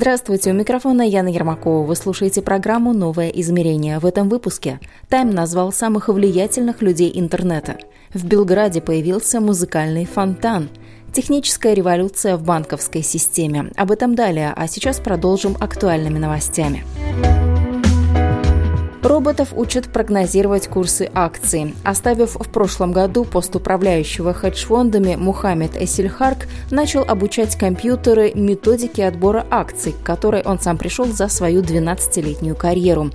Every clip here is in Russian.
Здравствуйте, у микрофона Яна Ермакова. Вы слушаете программу «Новое измерение». В этом выпуске «Тайм» назвал самых влиятельных людей интернета. В Белграде появился музыкальный фонтан. Техническая революция в банковской системе. Об этом далее, а сейчас продолжим актуальными новостями. Роботов учат прогнозировать курсы акций. Оставив в прошлом году пост управляющего хедж-фондами, Мухаммед Эсильхарк начал обучать компьютеры методике отбора акций, к которой он сам пришел за свою 12-летнюю карьеру.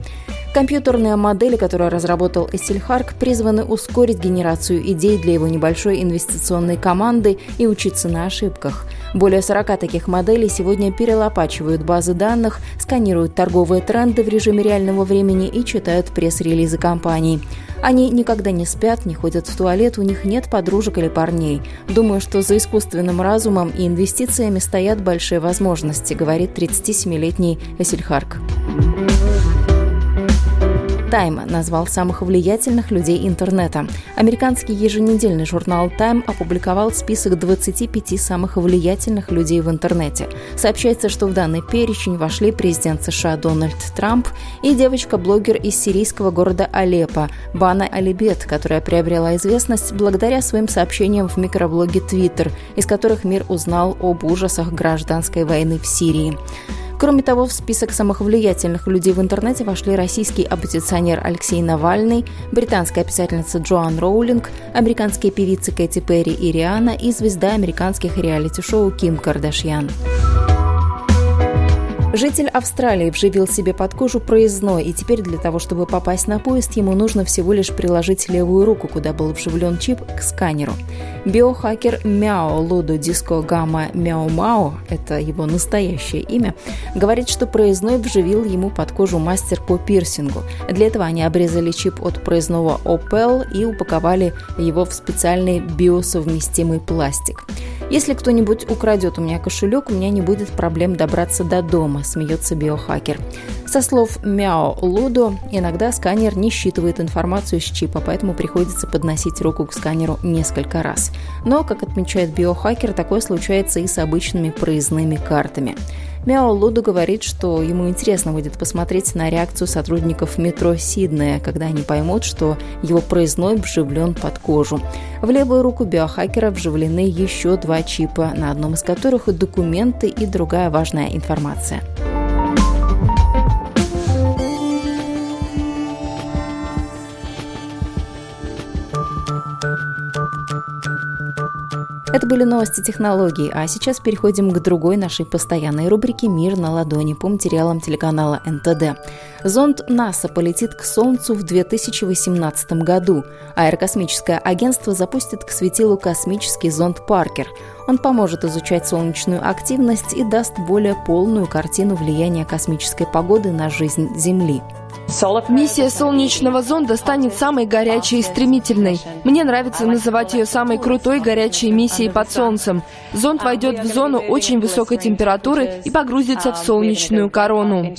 Компьютерные модели, которые разработал Эссельхарк, призваны ускорить генерацию идей для его небольшой инвестиционной команды и учиться на ошибках. Более 40 таких моделей сегодня перелопачивают базы данных, сканируют торговые тренды в режиме реального времени и читают пресс-релизы компаний. Они никогда не спят, не ходят в туалет, у них нет подружек или парней. Думаю, что за искусственным разумом и инвестициями стоят большие возможности, говорит 37-летний Эсельхарк. Time назвал самых влиятельных людей интернета. Американский еженедельный журнал Time опубликовал список 25 самых влиятельных людей в интернете. Сообщается, что в данный перечень вошли президент США Дональд Трамп и девочка-блогер из сирийского города Алеппо Бана Алибет, которая приобрела известность благодаря своим сообщениям в микроблоге Twitter, из которых мир узнал об ужасах гражданской войны в Сирии. Кроме того, в список самых влиятельных людей в интернете вошли российский оппозиционер Алексей Навальный, британская писательница Джоан Роулинг, американские певицы Кэти Перри и Риана и звезда американских реалити-шоу Ким Кардашьян. Житель Австралии вживил себе под кожу проездной, и теперь для того, чтобы попасть на поезд, ему нужно всего лишь приложить левую руку, куда был вживлен чип, к сканеру. Биохакер Мяо Лудо Диско Гамма Мяо Мао, это его настоящее имя, говорит, что проездной вживил ему под кожу мастер по пирсингу. Для этого они обрезали чип от проездного Opel и упаковали его в специальный биосовместимый пластик. Если кто-нибудь украдет у меня кошелек, у меня не будет проблем добраться до дома, смеется биохакер. Со слов Мяо Лудо, иногда сканер не считывает информацию с чипа, поэтому приходится подносить руку к сканеру несколько раз. Но, как отмечает биохакер, такое случается и с обычными проездными картами. Мяо Луду говорит, что ему интересно будет посмотреть на реакцию сотрудников метро Сиднея, когда они поймут, что его проездной вживлен под кожу. В левую руку биохакера вживлены еще два чипа, на одном из которых документы и другая важная информация. Это были новости технологий, а сейчас переходим к другой нашей постоянной рубрике «Мир на ладони» по материалам телеканала НТД. Зонд НАСА полетит к Солнцу в 2018 году. Аэрокосмическое агентство запустит к светилу космический зонд «Паркер». Он поможет изучать солнечную активность и даст более полную картину влияния космической погоды на жизнь Земли. Миссия солнечного зонда станет самой горячей и стремительной. Мне нравится называть ее самой крутой горячей миссией под Солнцем. Зонд войдет в зону очень высокой температуры и погрузится в солнечную корону.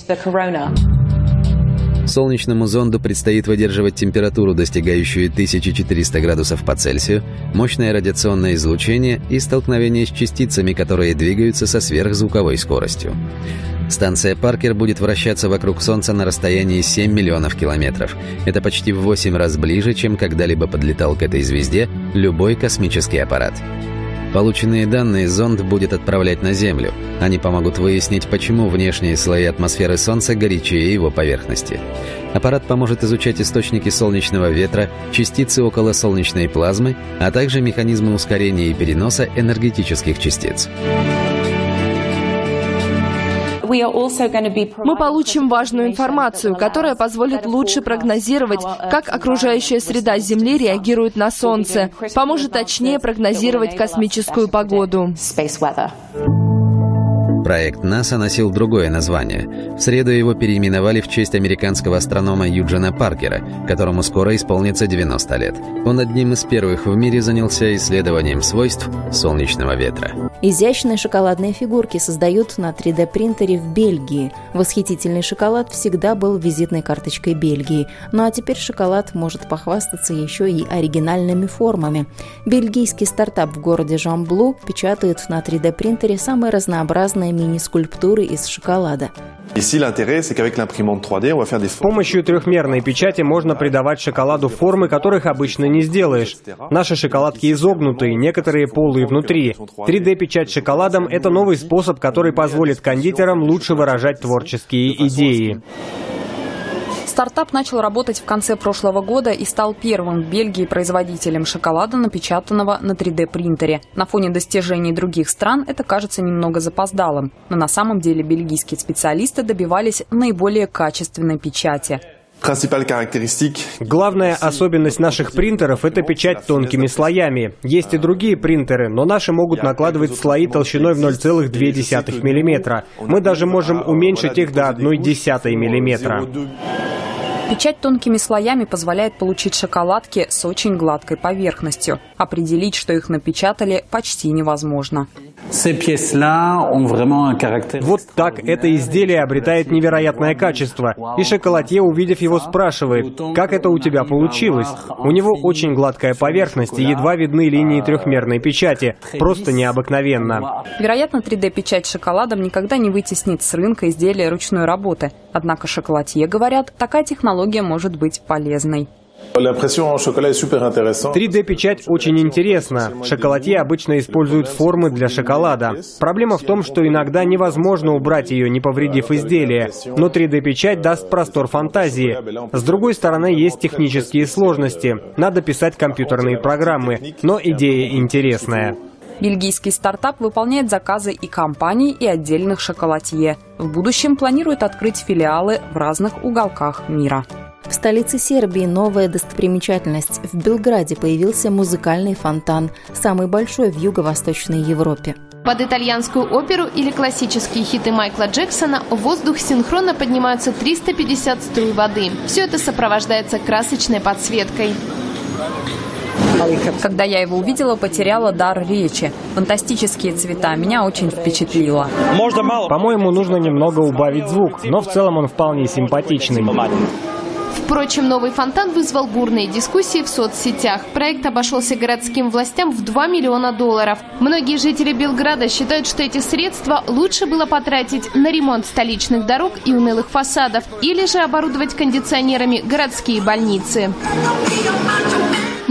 Солнечному зонду предстоит выдерживать температуру, достигающую 1400 градусов по Цельсию, мощное радиационное излучение и столкновение с частицами, которые двигаются со сверхзвуковой скоростью. Станция Паркер будет вращаться вокруг Солнца на расстоянии 7 миллионов километров. Это почти в 8 раз ближе, чем когда-либо подлетал к этой звезде любой космический аппарат. Полученные данные зонд будет отправлять на Землю. Они помогут выяснить, почему внешние слои атмосферы Солнца горячее его поверхности. Аппарат поможет изучать источники солнечного ветра, частицы около солнечной плазмы, а также механизмы ускорения и переноса энергетических частиц. Мы получим важную информацию, которая позволит лучше прогнозировать, как окружающая среда Земли реагирует на Солнце, поможет точнее прогнозировать космическую погоду. Проект НАСА носил другое название. В среду его переименовали в честь американского астронома Юджина Паркера, которому скоро исполнится 90 лет. Он одним из первых в мире занялся исследованием свойств солнечного ветра. Изящные шоколадные фигурки создают на 3D-принтере в Бельгии. Восхитительный шоколад всегда был визитной карточкой Бельгии. Ну а теперь шоколад может похвастаться еще и оригинальными формами. Бельгийский стартап в городе Жамблу печатает на 3D-принтере самые разнообразные мини-скульптуры из шоколада. Ici, l'intérêt, c'est qu'avec l'imprimante 3D, on va faire des С помощью трехмерной печати можно придавать шоколаду формы, которых обычно не сделаешь. Наши шоколадки изогнутые, некоторые полые внутри. 3D-печать шоколадом – это новый способ, который позволит кондитерам лучше выражать творческие идеи. Стартап начал работать в конце прошлого года и стал первым в Бельгии производителем шоколада, напечатанного на 3D-принтере. На фоне достижений других стран это кажется немного запоздалым, но на самом деле бельгийские специалисты добивались наиболее качественной печати. Главная особенность наших принтеров – это печать тонкими слоями. Есть и другие принтеры, но наши могут накладывать слои толщиной в 0,2 мм. Мы даже можем уменьшить их до 1,1 мм. Печать тонкими слоями позволяет получить шоколадки с очень гладкой поверхностью. Определить, что их напечатали, почти невозможно. Вот так это изделие обретает невероятное качество. И шоколадье, увидев его, спрашивает, как это у тебя получилось? У него очень гладкая поверхность и едва видны линии трехмерной печати. Просто необыкновенно. Вероятно, 3D-печать шоколадом никогда не вытеснит с рынка изделия ручной работы. Однако шоколадье говорят, такая технология может быть полезной. L'impression en chocolat est super intéressant. 3D-печать очень интересна. Шоколадье обычно используют формы для шоколада. Проблема в том, что иногда невозможно убрать ее, не повредив изделие. Но 3D-печать даст простор фантазии. С другой стороны, есть технические сложности. Надо писать компьютерные программы. Но идея интересная. Бельгийский стартап выполняет заказы и компаний, и отдельных шоколадье. В будущем планирует открыть филиалы в разных уголках мира. В столице Сербии новая достопримечательность. В Белграде появился музыкальный фонтан, самый большой в Юго-Восточной Европе. Под итальянскую оперу или классические хиты Майкла Джексона в воздух синхронно поднимаются 350 струй воды. Все это сопровождается красочной подсветкой. Когда я его увидела, потеряла дар речи. Фантастические цвета меня очень впечатлило. По-моему, нужно немного убавить звук, но в целом он вполне симпатичный. Впрочем, новый фонтан вызвал бурные дискуссии в соцсетях. Проект обошелся городским властям в 2 миллиона долларов. Многие жители Белграда считают, что эти средства лучше было потратить на ремонт столичных дорог и унылых фасадов, или же оборудовать кондиционерами городские больницы.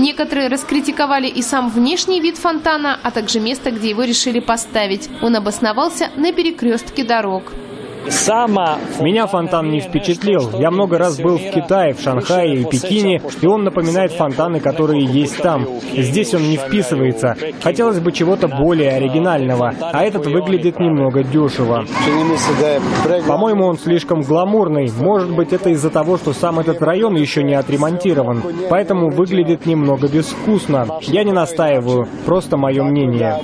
Некоторые раскритиковали и сам внешний вид фонтана, а также место, где его решили поставить. Он обосновался на перекрестке дорог. Меня фонтан не впечатлил. Я много раз был в Китае, в Шанхае и Пекине, и он напоминает фонтаны, которые есть там. Здесь он не вписывается. Хотелось бы чего-то более оригинального, а этот выглядит немного дешево. По-моему, он слишком гламурный. Может быть, это из-за того, что сам этот район еще не отремонтирован. Поэтому выглядит немного безвкусно. Я не настаиваю, просто мое мнение.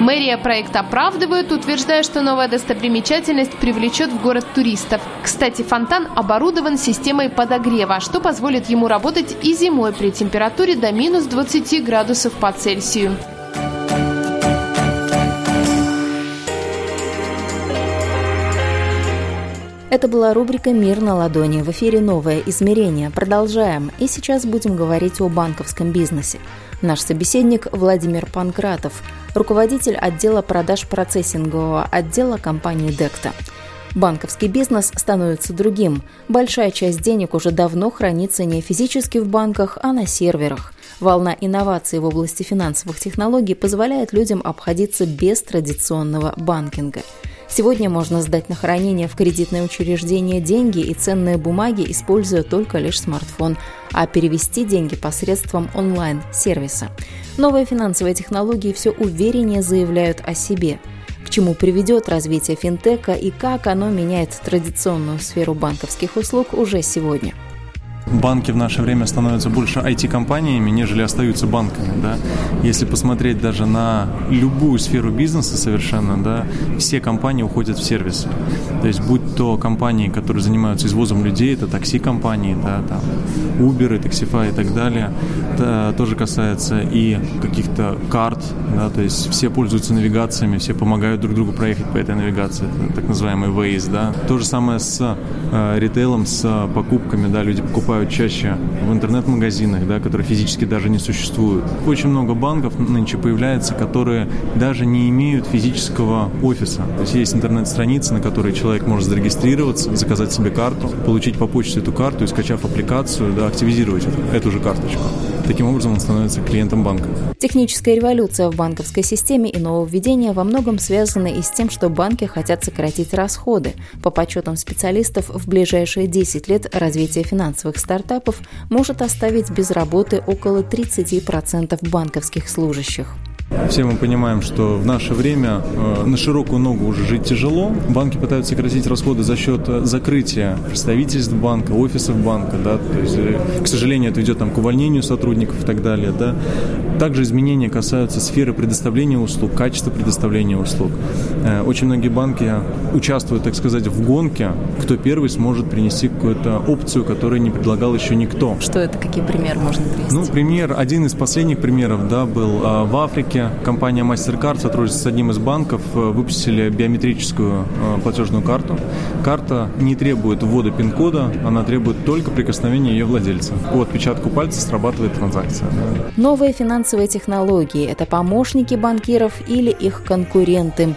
Мэрия проект оправдывает, утверждая, что новая достопримечательность привлечет в город туристов. Кстати, фонтан оборудован системой подогрева, что позволит ему работать и зимой при температуре до минус 20 градусов по Цельсию. Это была рубрика «Мир на ладони». В эфире «Новое измерение». Продолжаем. И сейчас будем говорить о банковском бизнесе. Наш собеседник Владимир Панкратов, руководитель отдела продаж процессингового отдела компании «Декта». Банковский бизнес становится другим. Большая часть денег уже давно хранится не физически в банках, а на серверах. Волна инноваций в области финансовых технологий позволяет людям обходиться без традиционного банкинга. Сегодня можно сдать на хранение в кредитное учреждение деньги и ценные бумаги, используя только лишь смартфон, а перевести деньги посредством онлайн-сервиса. Новые финансовые технологии все увереннее заявляют о себе. Чему приведет развитие финтека и как оно меняет традиционную сферу банковских услуг уже сегодня – банки в наше время становятся больше IT-компаниями, нежели остаются банками, да. Если посмотреть даже на любую сферу бизнеса совершенно, да, все компании уходят в сервисы. То есть будь то компании, которые занимаются извозом людей, это такси-компании, да, там, Uber, Taxify и так далее, это тоже касается и каких-то карт, да, то есть все пользуются навигациями, все помогают друг другу проехать по этой навигации, так называемый Waze, да. То же самое с э, ритейлом, с покупками, да, люди покупают чаще в интернет-магазинах, да, которые физически даже не существуют. Очень много банков нынче появляется, которые даже не имеют физического офиса. То есть есть интернет-страница, на которой человек может зарегистрироваться, заказать себе карту, получить по почте эту карту и, скачав аппликацию, да, активизировать эту же карточку. Таким образом он становится клиентом банка. Техническая революция в банковской системе и нововведения во многом связаны и с тем, что банки хотят сократить расходы. По подсчетам специалистов, в ближайшие 10 лет развитие финансовых стартапов может оставить без работы около 30% банковских служащих. Все мы понимаем, что в наше время э, на широкую ногу уже жить тяжело. Банки пытаются сократить расходы за счет э, закрытия представительств банка, офисов банка, да, то есть, э, к сожалению, это идет там к увольнению сотрудников и так далее, да. Также изменения касаются сферы предоставления услуг, качества предоставления услуг. Очень многие банки участвуют, так сказать, в гонке, кто первый сможет принести какую-то опцию, которую не предлагал еще никто. Что это, какие примеры можно привести? Ну, пример, один из последних примеров, да, был в Африке. Компания MasterCard сотрудничает с одним из банков, э, выпустили биометрическую э, платежную карту. Карта не требует ввода пин-кода, она требует только прикосновения ее владельца. По отпечатку пальца срабатывает транзакция. Новые финансовые технологии – это помощники банкиров или их конкуренты.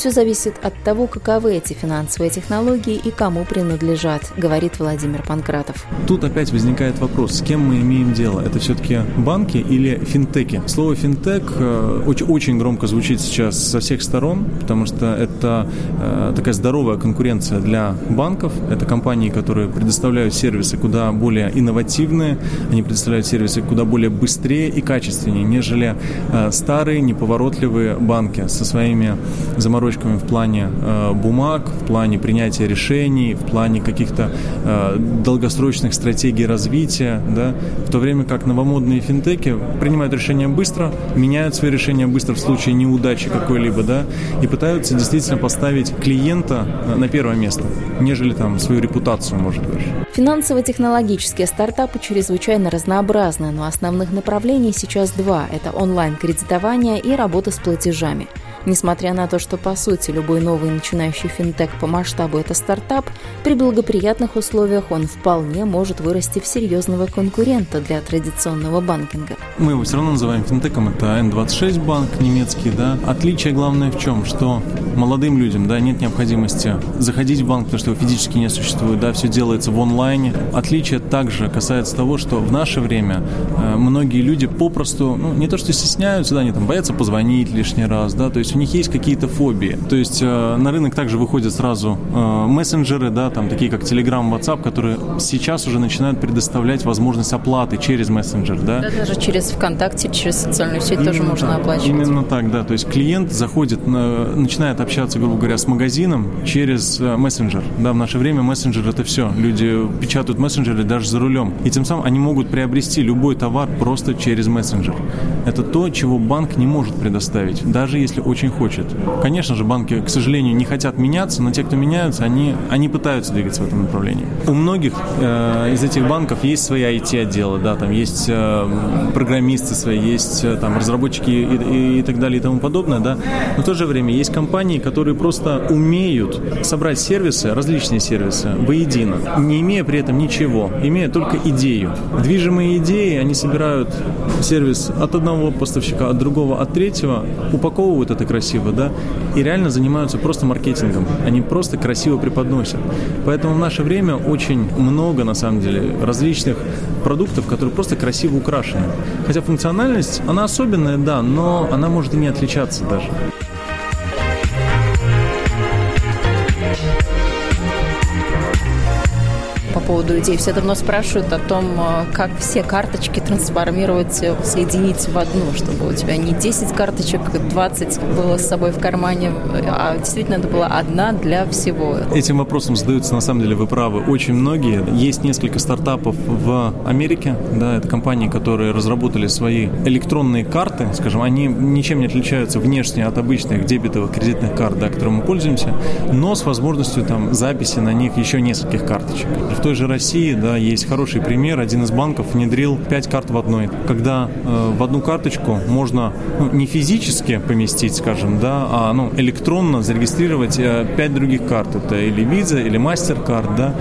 Все зависит от того, каковы эти финансовые технологии и кому принадлежат, говорит Владимир Панкратов. Тут опять возникает вопрос, с кем мы имеем дело? Это все-таки банки или финтеки? Слово финтек э, очень, очень громко звучит сейчас со всех сторон, потому что это э, такая здоровая конкуренция для банков. Это компании, которые предоставляют сервисы куда более инновативные, они предоставляют сервисы куда более быстрее и качественнее, нежели э, старые неповоротливые банки со своими замороченными строчками в плане э, бумаг, в плане принятия решений, в плане каких-то э, долгосрочных стратегий развития, да, в то время как новомодные финтеки принимают решения быстро, меняют свои решения быстро в случае неудачи какой-либо, да, и пытаются действительно поставить клиента э, на первое место, нежели там свою репутацию, может быть. Финансово-технологические стартапы чрезвычайно разнообразны, но основных направлений сейчас два – это онлайн-кредитование и работа с платежами – Несмотря на то, что по сути любой новый начинающий финтех по масштабу это стартап, при благоприятных условиях он вполне может вырасти в серьезного конкурента для традиционного банкинга. Мы его все равно называем финтеком, это N26 банк немецкий, да. Отличие главное в чем, что молодым людям, да, нет необходимости заходить в банк, потому что его физически не существует, да, все делается в онлайне. Отличие также касается того, что в наше время э, многие люди попросту, ну, не то что стесняются, да, они там боятся позвонить лишний раз, да, то есть есть у них есть какие-то фобии. То есть э, на рынок также выходят сразу э, мессенджеры, да, там такие как Telegram, WhatsApp, которые сейчас уже начинают предоставлять возможность оплаты через мессенджер, да. Да, даже через ВКонтакте, через социальную сеть именно тоже можно так, оплачивать. Именно так, да. То есть клиент заходит, на, начинает общаться, грубо говоря, с магазином через э, мессенджер. Да, в наше время мессенджер это все. Люди печатают мессенджеры даже за рулем. И тем самым они могут приобрести любой товар просто через мессенджер. Это то, чего банк не может предоставить, даже если очень очень хочет. Конечно же, банки, к сожалению, не хотят меняться, но те, кто меняются, они, они пытаются двигаться в этом направлении. У многих э, из этих банков есть свои IT-отделы, да, там есть э, программисты свои, есть э, там разработчики и, и, и так далее и тому подобное, да. Но в то же время есть компании, которые просто умеют собрать сервисы, различные сервисы воедино, не имея при этом ничего, имея только идею. Движимые идеи, они собирают сервис от одного поставщика, от другого, от третьего, упаковывают это красиво, да, и реально занимаются просто маркетингом. Они просто красиво преподносят. Поэтому в наше время очень много, на самом деле, различных продуктов, которые просто красиво украшены. Хотя функциональность, она особенная, да, но она может и не отличаться даже. Поводу идеи. Все давно спрашивают о том, э, как все карточки трансформировать, э, соединить в одну, чтобы у тебя не 10 карточек, 20 было с собой в кармане, а действительно это была одна для всего. Этим вопросом задаются, на самом деле, вы правы, очень многие. Есть несколько стартапов в Америке, да, это компании, которые разработали свои электронные карты, скажем, они ничем не отличаются внешне от обычных дебетовых кредитных карт, да, которыми мы пользуемся, но с возможностью там записи на них еще нескольких карточек. В той же России, да, есть хороший пример. Один из банков внедрил 5 карт в одной. Когда э, в одну карточку можно ну, не физически поместить, скажем, да, а ну, электронно зарегистрировать э, 5 других карт. Это или Visa, или MasterCard, да.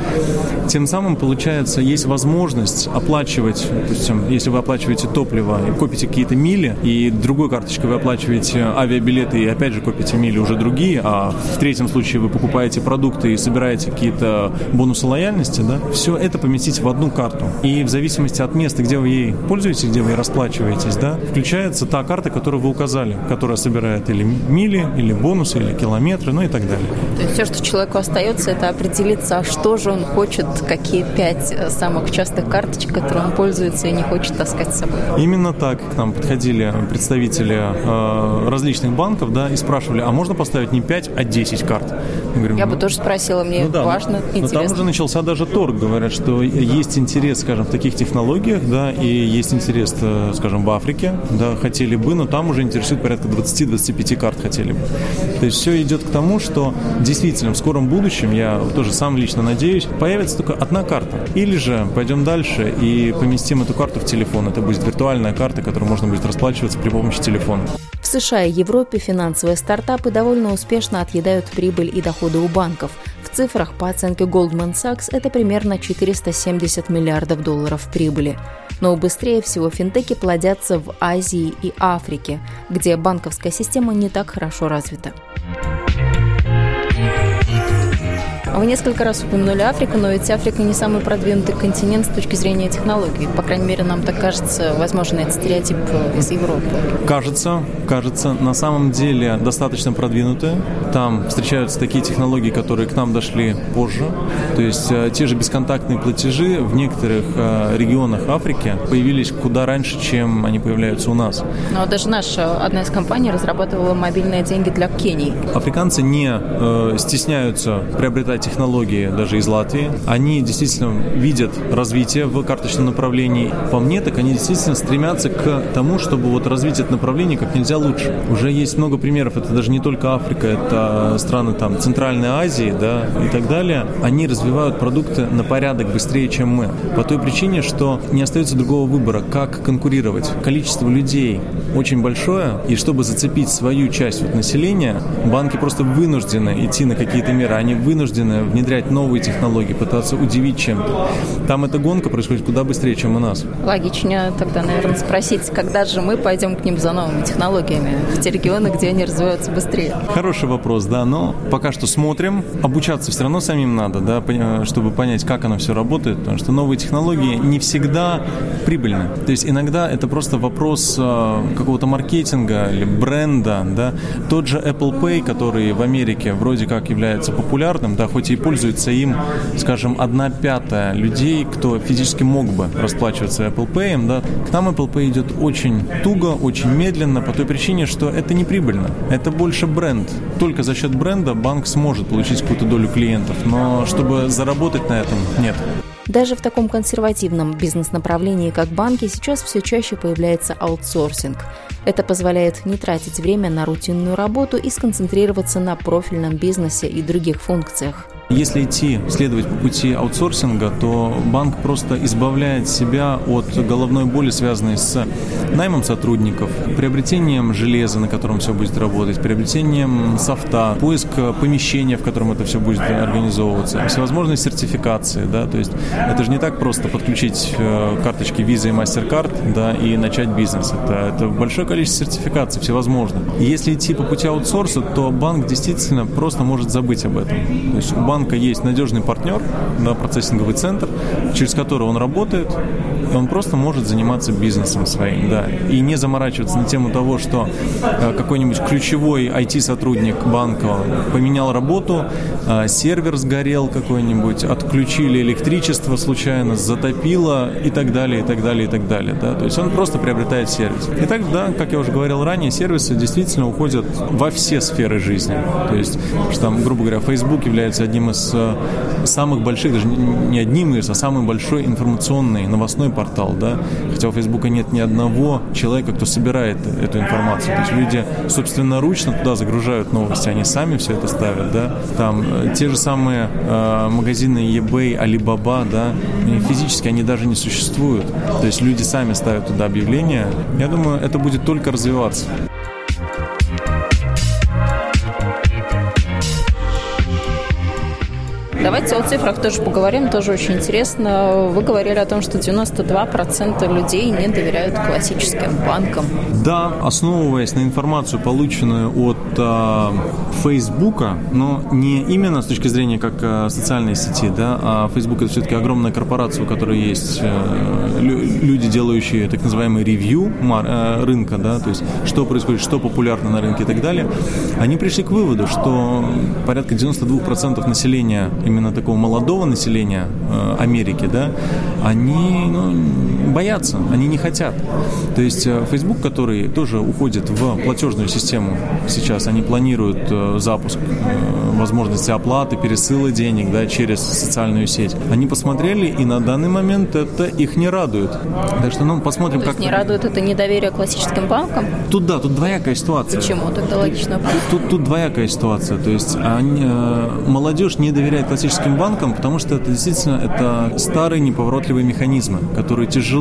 Тем самым, получается, есть возможность оплачивать, допустим, если вы оплачиваете топливо и копите какие-то мили, и другой карточкой вы оплачиваете авиабилеты и опять же копите мили уже другие, а в третьем случае вы покупаете продукты и собираете какие-то бонусы лояльности, да, все это поместить в одну карту. И в зависимости от места, где вы ей пользуетесь, где вы расплачиваетесь, да, включается та карта, которую вы указали, которая собирает или мили, или бонусы, или километры, ну и так далее. То есть все, что человеку остается, это определиться, что же он хочет, какие пять э, самых частых карточек, которые он пользуется и не хочет таскать с собой. Именно так к нам подходили представители э, различных банков, да, и спрашивали, а можно поставить не 5, а 10 карт? Мы говорим, Я ну, бы тоже спросила, мне ну, да, важно, но, интересно. Но там уже начался даже торг, говорят, что есть интерес, скажем, в таких технологиях, да, и есть интерес, э, скажем, в Африке, да, хотели бы, но там уже интересует порядка 20-25 карт хотели бы. То есть все идет к тому, что действительно в скором будущем, я тоже сам лично надеюсь, появится только одна карта. Или же пойдем дальше и поместим эту карту в телефон. Это будет виртуальная карта, которой можно будет расплачиваться при помощи телефона. В США и Европе финансовые стартапы довольно успешно отъедают прибыль и доходы у банков. Цифрах, по оценке Goldman Sachs, это примерно 470 миллиардов долларов прибыли. Но быстрее всего финтеки плодятся в Азии и Африке, где банковская система не так хорошо развита. Вы несколько раз упомянули Африку, но ведь Африка не самый продвинутый континент с точки зрения технологий. По крайней мере, нам так кажется, возможно, это стереотип из Европы. Кажется, кажется. На самом деле достаточно продвинутые. Там встречаются такие технологии, которые к нам дошли позже. То есть э, те же бесконтактные платежи в некоторых э, регионах Африки появились куда раньше, чем они появляются у нас. Но даже наша одна из компаний разрабатывала мобильные деньги для Кении. Африканцы не э, стесняются приобретать технологии даже из Латвии. Они действительно видят развитие в карточном направлении. По мне, так они действительно стремятся к тому, чтобы вот развить это направление как нельзя лучше. Уже есть много примеров, это даже не только Африка, это страны там Центральной Азии, да, и так далее. Они развивают продукты на порядок быстрее, чем мы. По той причине, что не остается другого выбора, как конкурировать. Количество людей очень большое, и чтобы зацепить свою часть вот населения, банки просто вынуждены идти на какие-то меры, они вынуждены внедрять новые технологии, пытаться удивить чем-то. Там эта гонка происходит куда быстрее, чем у нас. Логичнее тогда, наверное, спросить, когда же мы пойдем к ним за новыми технологиями в те регионы, где они развиваются быстрее. Хороший вопрос, да, но пока что смотрим. Обучаться все равно самим надо, да, чтобы понять, как оно все работает, потому что новые технологии не всегда прибыльны. То есть иногда это просто вопрос э, какого-то маркетинга или бренда, да. Тот же Apple Pay, который в Америке вроде как является популярным, да, хоть и пользуется им, скажем, одна пятая людей, кто физически мог бы расплачиваться Apple Pay, да, к нам Apple Pay идет очень туго, очень медленно, по той причине, что это не прибыльно. Это больше бренд. Только за счет бренда банк сможет получить какую-то долю клиентов, но чтобы заработать на этом, нет. Даже в таком консервативном бизнес-направлении, как банки, сейчас все чаще появляется аутсорсинг. Это позволяет не тратить время на рутинную работу и сконцентрироваться на профильном бизнесе и других функциях. Если идти, следовать по пути аутсорсинга, то банк просто избавляет себя от головной боли, связанной с наймом сотрудников, приобретением железа, на котором все будет работать, приобретением софта, поиск помещения, в котором это все будет организовываться, всевозможные сертификации, да, то есть это же не так просто подключить э, карточки Visa и MasterCard, да, и начать бизнес. Это, это большое количество сертификаций всевозможных. Если идти по пути аутсорса, то банк действительно просто может забыть об этом. То есть у банка есть надежный партнер, да, процессинговый центр, через который он работает, он просто может заниматься бизнесом своим, да, и не заморачиваться на тему того, что э, какой-нибудь ключевой IT-сотрудник банка поменял работу, э, сервер сгорел какой-нибудь, отключили электричество случайно, затопило и так далее, и так далее, и так далее, да, то есть он просто приобретает сервис. И так, да, как я уже говорил ранее, сервисы действительно уходят во все сферы жизни, то есть, что там, грубо говоря, Facebook является одним из э, самых больших, даже не одним из, а самый большой информационный новостной портал, да, хотя у Фейсбука нет ни одного человека, кто собирает эту информацию, то есть люди собственноручно туда загружают новости, они сами все это ставят, да, там э, те же самые э, магазины eBay, Alibaba, да, физически они даже не существуют, то есть люди сами ставят туда объявления, я думаю, это будет только развиваться. Давайте о цифрах тоже поговорим, тоже очень интересно. Вы говорили о том, что 92% людей не доверяют классическим банкам. Да, основываясь на информацию, полученную от э, но не именно с точки зрения как э, социальной сети, да, а Facebook это все-таки огромная корпорация, у которой есть э, люди, делающие так называемый ревью э, рынка, да, то есть что происходит, что популярно на рынке и так далее, они пришли к выводу, что порядка 92% населения именно такого молодого населения э, Америки, да, они ну, боятся, они не хотят. То есть э, Facebook, который тоже уходит в платежную систему сейчас, они планируют э, запуск возможности оплаты, пересыла денег да, через социальную сеть. Они посмотрели, и на данный момент это их не радует. Так что, ну, посмотрим, То как... не радует это недоверие классическим банкам? Тут, да, тут двоякая ситуация. Почему? Тогда логично. Тут, тут двоякая ситуация. То есть они, молодежь не доверяет классическим банкам, потому что это действительно это старые неповоротливые механизмы, которые тяжело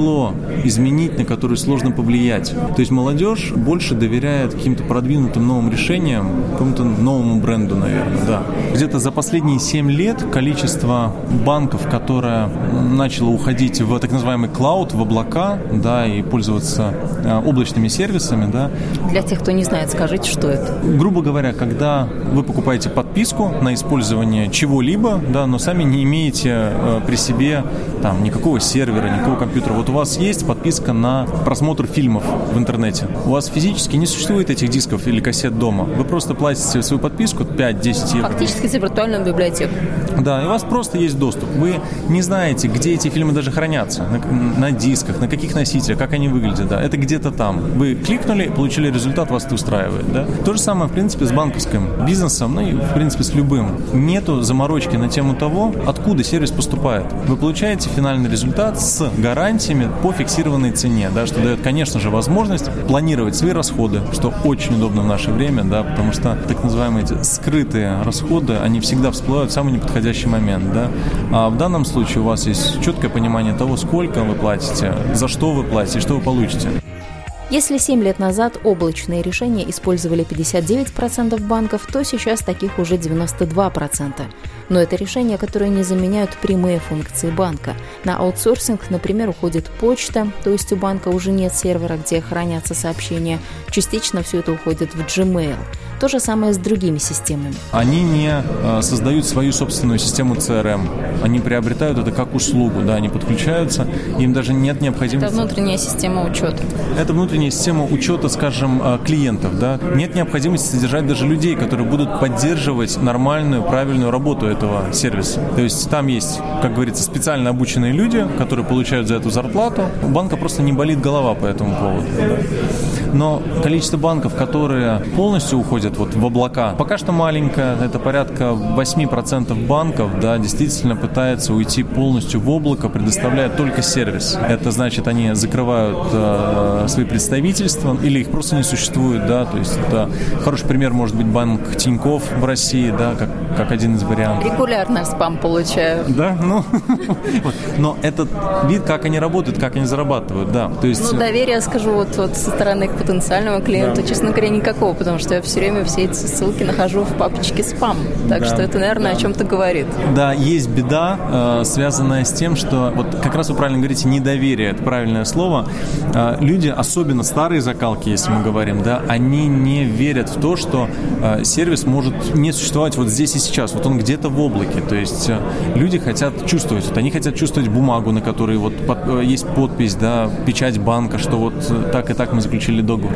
изменить, на которые сложно повлиять. То есть молодежь больше доверяет каким-то продвинутым новым решениям, какому-то новому бренду, наверное, да. Где-то за последние 7 лет количество банков, которое начало уходить в так называемый клауд, в облака, да, и пользоваться э, облачными сервисами, да. Для тех, кто не знает, скажите, что это? Грубо говоря, когда вы покупаете подписку на использование чего-либо, да, но сами не имеете э, при себе там никакого сервера, никакого компьютера. Вот у вас есть подписка на просмотр фильмов в интернете. У вас физически не существует этих дисков или кассет дома. Вы просто платите свою подписку 5-10 евро. Фактически за виртуальную библиотеку. Да, и у вас просто есть доступ. Вы не знаете, где эти фильмы даже хранятся. На, на дисках, на каких носителях, как они выглядят. Да. Это где-то там. Вы кликнули, получили результат, вас это устраивает. Да. То же самое, в принципе, с банковским бизнесом, ну и, в принципе, с любым. Нету заморочки на тему того, откуда сервис поступает. Вы получаете финальный результат с гарантиями по фиксированной цене, да, что дает, конечно же, возможность планировать свои расходы, что очень удобно в наше время, да, потому что так называемые эти скрытые расходы, они всегда всплывают в самый неподходящий момент. Да. А в данном случае у вас есть четкое понимание того, сколько вы платите, за что вы платите что вы получите. Если 7 лет назад облачные решения использовали 59% банков, то сейчас таких уже 92%. Но это решения, которые не заменяют прямые функции банка. На аутсорсинг, например, уходит почта, то есть у банка уже нет сервера, где хранятся сообщения. Частично все это уходит в Gmail. То же самое с другими системами. Они не э, создают свою собственную систему CRM. Они приобретают это как услугу, да, они подключаются, им даже нет необходимости... Это внутренняя система учета. Это внутренняя система учета, скажем, э, клиентов, да. Нет необходимости содержать даже людей, которые будут поддерживать нормальную, правильную работу этого сервиса. То есть там есть, как говорится, специально обученные люди, которые получают за эту зарплату. У банка просто не болит голова по этому поводу. Да. Но количество банков, которые полностью уходят вот в облака, пока что маленькое. Это порядка 8% банков, да, действительно пытается уйти полностью в облако, предоставляя только сервис. Это значит, они закрывают э, свои представительства или их просто не существует, да, то есть это хороший пример может быть банк Тиньков в России, да, как, как один из вариантов. Регулярно спам получаю. Да, ну, но этот вид, как они работают, как они зарабатывают, да, то есть... Ну, доверие, скажу, вот, вот со стороны потенциального клиента, да. честно говоря, никакого, потому что я все время все эти ссылки нахожу в папочке спам. Так да. что это, наверное, да. о чем-то говорит. Да, есть беда, э, связанная с тем, что вот как раз вы правильно говорите, недоверие, это правильное слово. Э, люди, особенно старые закалки, если мы говорим, да, они не верят в то, что э, сервис может не существовать вот здесь и сейчас. Вот он где-то в облаке. То есть люди хотят чувствовать, вот они хотят чувствовать бумагу, на которой вот под, есть подпись, да, печать банка, что вот так и так мы заключили договор.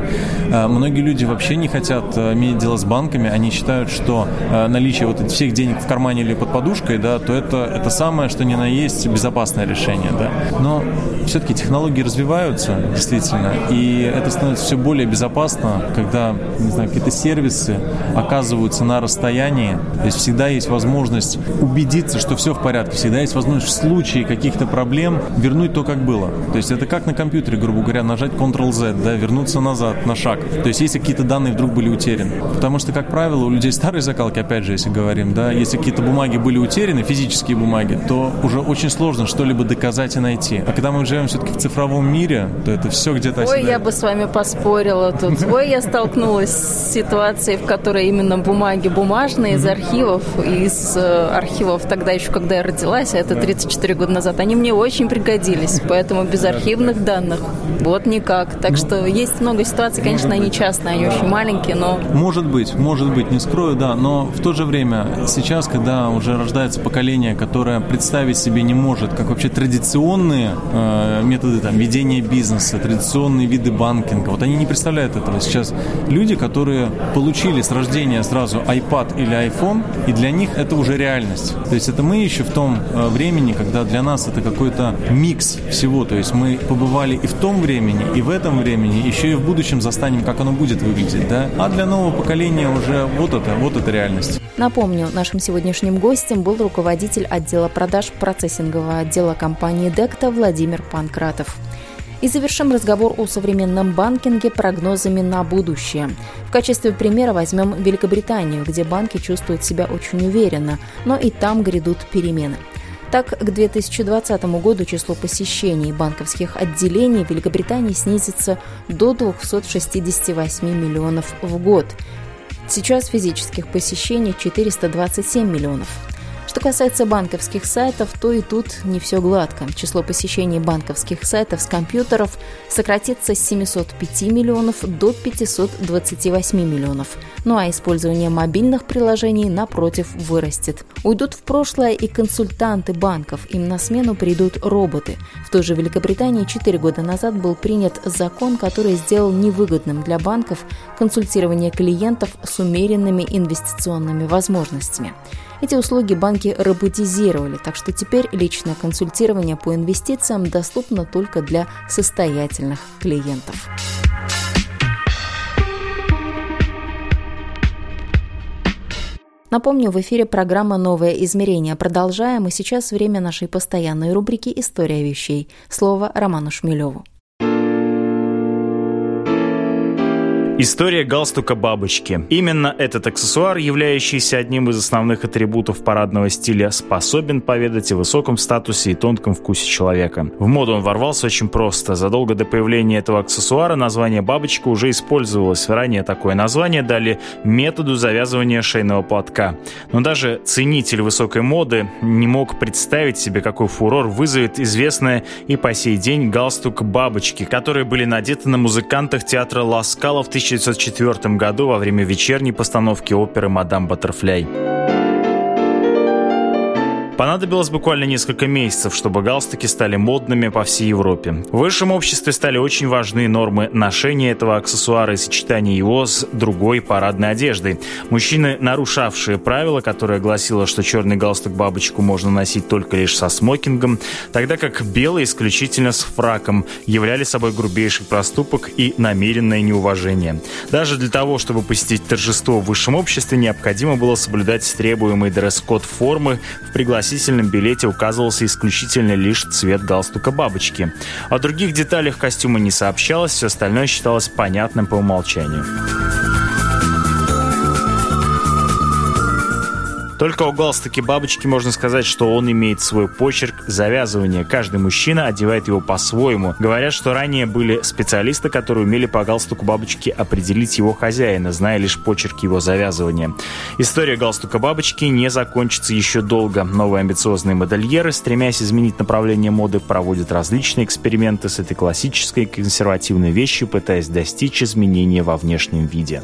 Э, многие люди вообще не хотят э, иметь дело с банками, они считают, что э, наличие вот всех денег в кармане или под подушкой, да, то это, это самое, что ни на есть безопасное решение, да. Но все-таки технологии развиваются, действительно, и это становится все более безопасно, когда, не знаю, какие-то сервисы оказываются на расстоянии, то есть всегда есть возможность убедиться, что все в порядке, всегда есть возможность в случае каких-то проблем вернуть то, как было. То есть это как на компьютере, грубо говоря, нажать Ctrl-Z, да, вернуться назад на шаг. То есть если какие-то данные вдруг были утеряны. Потому что, как правило, у людей старой закалки, опять же, если говорим, да, если какие-то бумаги были утеряны, физические бумаги, то уже очень сложно что-либо доказать и найти. А когда мы живем все-таки в цифровом мире, то это все где-то... Ой, я бы с вами поспорила тут. Ой, я столкнулась с ситуацией, в которой именно бумаги бумажные из архивов, из э, архивов тогда еще, когда я родилась, а это 34 года назад, они мне очень пригодились. Поэтому без архивных данных вот никак. Так что есть много ситуаций, конечно, они частные, они очень маленькие, но... Может быть, может быть, не скрою, да, но в то же время сейчас, когда уже рождается поколение, которое представить себе не может, как вообще традиционные э, методы там, ведения бизнеса, традиционные виды банкинга, вот они не представляют этого. Сейчас люди, которые получили с рождения сразу iPad или iPhone, и для них это уже реальность. То есть это мы еще в том э, времени, когда для нас это какой-то микс всего, то есть мы побывали и в том времени, и в этом времени, еще и в будущем застанем, как оно будет выглядеть, да? А для нового поколения уже вот это, вот это реальность. Напомню, нашим сегодняшним гостем был руководитель отдела продаж процессингового отдела компании «Декта» Владимир Панкратов. И завершим разговор о современном банкинге прогнозами на будущее. В качестве примера возьмем Великобританию, где банки чувствуют себя очень уверенно, но и там грядут перемены. Так, к 2020 году число посещений банковских отделений в Великобритании снизится до 268 миллионов в год. Сейчас физических посещений 427 миллионов. Что касается банковских сайтов, то и тут не все гладко. Число посещений банковских сайтов с компьютеров сократится с 705 миллионов до 528 миллионов. Ну а использование мобильных приложений, напротив, вырастет. Уйдут в прошлое и консультанты банков, им на смену придут роботы. В той же Великобритании 4 года назад был принят закон, который сделал невыгодным для банков консультирование клиентов с умеренными инвестиционными возможностями. Эти услуги банки роботизировали, так что теперь личное консультирование по инвестициям доступно только для состоятельных клиентов. Напомню, в эфире программа «Новое измерение». Продолжаем, и сейчас время нашей постоянной рубрики «История вещей». Слово Роману Шмелеву. История галстука бабочки. Именно этот аксессуар, являющийся одним из основных атрибутов парадного стиля, способен поведать о высоком статусе и тонком вкусе человека. В моду он ворвался очень просто. Задолго до появления этого аксессуара название бабочка уже использовалось. Ранее такое название дали методу завязывания шейного платка. Но даже ценитель высокой моды не мог представить себе, какой фурор вызовет известная и по сей день галстук бабочки, которые были надеты на музыкантах театра Ласкала в 1900 1904 году во время вечерней постановки оперы «Мадам Баттерфляй». Понадобилось буквально несколько месяцев, чтобы галстуки стали модными по всей Европе. В высшем обществе стали очень важны нормы ношения этого аксессуара и сочетания его с другой парадной одеждой. Мужчины, нарушавшие правила, которое гласило, что черный галстук-бабочку можно носить только лишь со смокингом, тогда как белый исключительно с фраком, являли собой грубейший проступок и намеренное неуважение. Даже для того, чтобы посетить торжество в высшем обществе, необходимо было соблюдать требуемый дресс-код формы в пригласительном пригласительном билете указывался исключительно лишь цвет галстука бабочки. О других деталях костюма не сообщалось, все остальное считалось понятным по умолчанию. Только у галстуки бабочки можно сказать, что он имеет свой почерк завязывания. Каждый мужчина одевает его по-своему. Говорят, что ранее были специалисты, которые умели по галстуку бабочки определить его хозяина, зная лишь почерк его завязывания. История галстука бабочки не закончится еще долго. Новые амбициозные модельеры, стремясь изменить направление моды, проводят различные эксперименты с этой классической консервативной вещью, пытаясь достичь изменения во внешнем виде.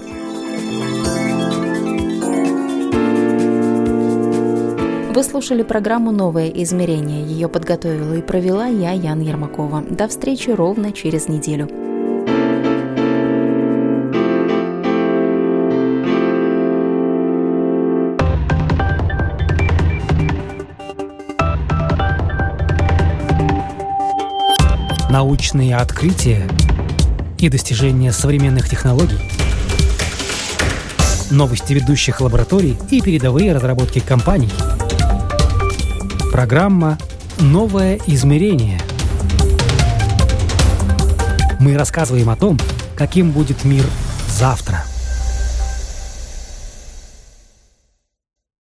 Вы слушали программу «Новое измерение». Ее подготовила и провела я, Ян Ермакова. До встречи ровно через неделю. Научные открытия и достижения современных технологий – новости ведущих лабораторий и передовые разработки компаний – Программа «Новое измерение». Мы рассказываем о том, каким будет мир завтра.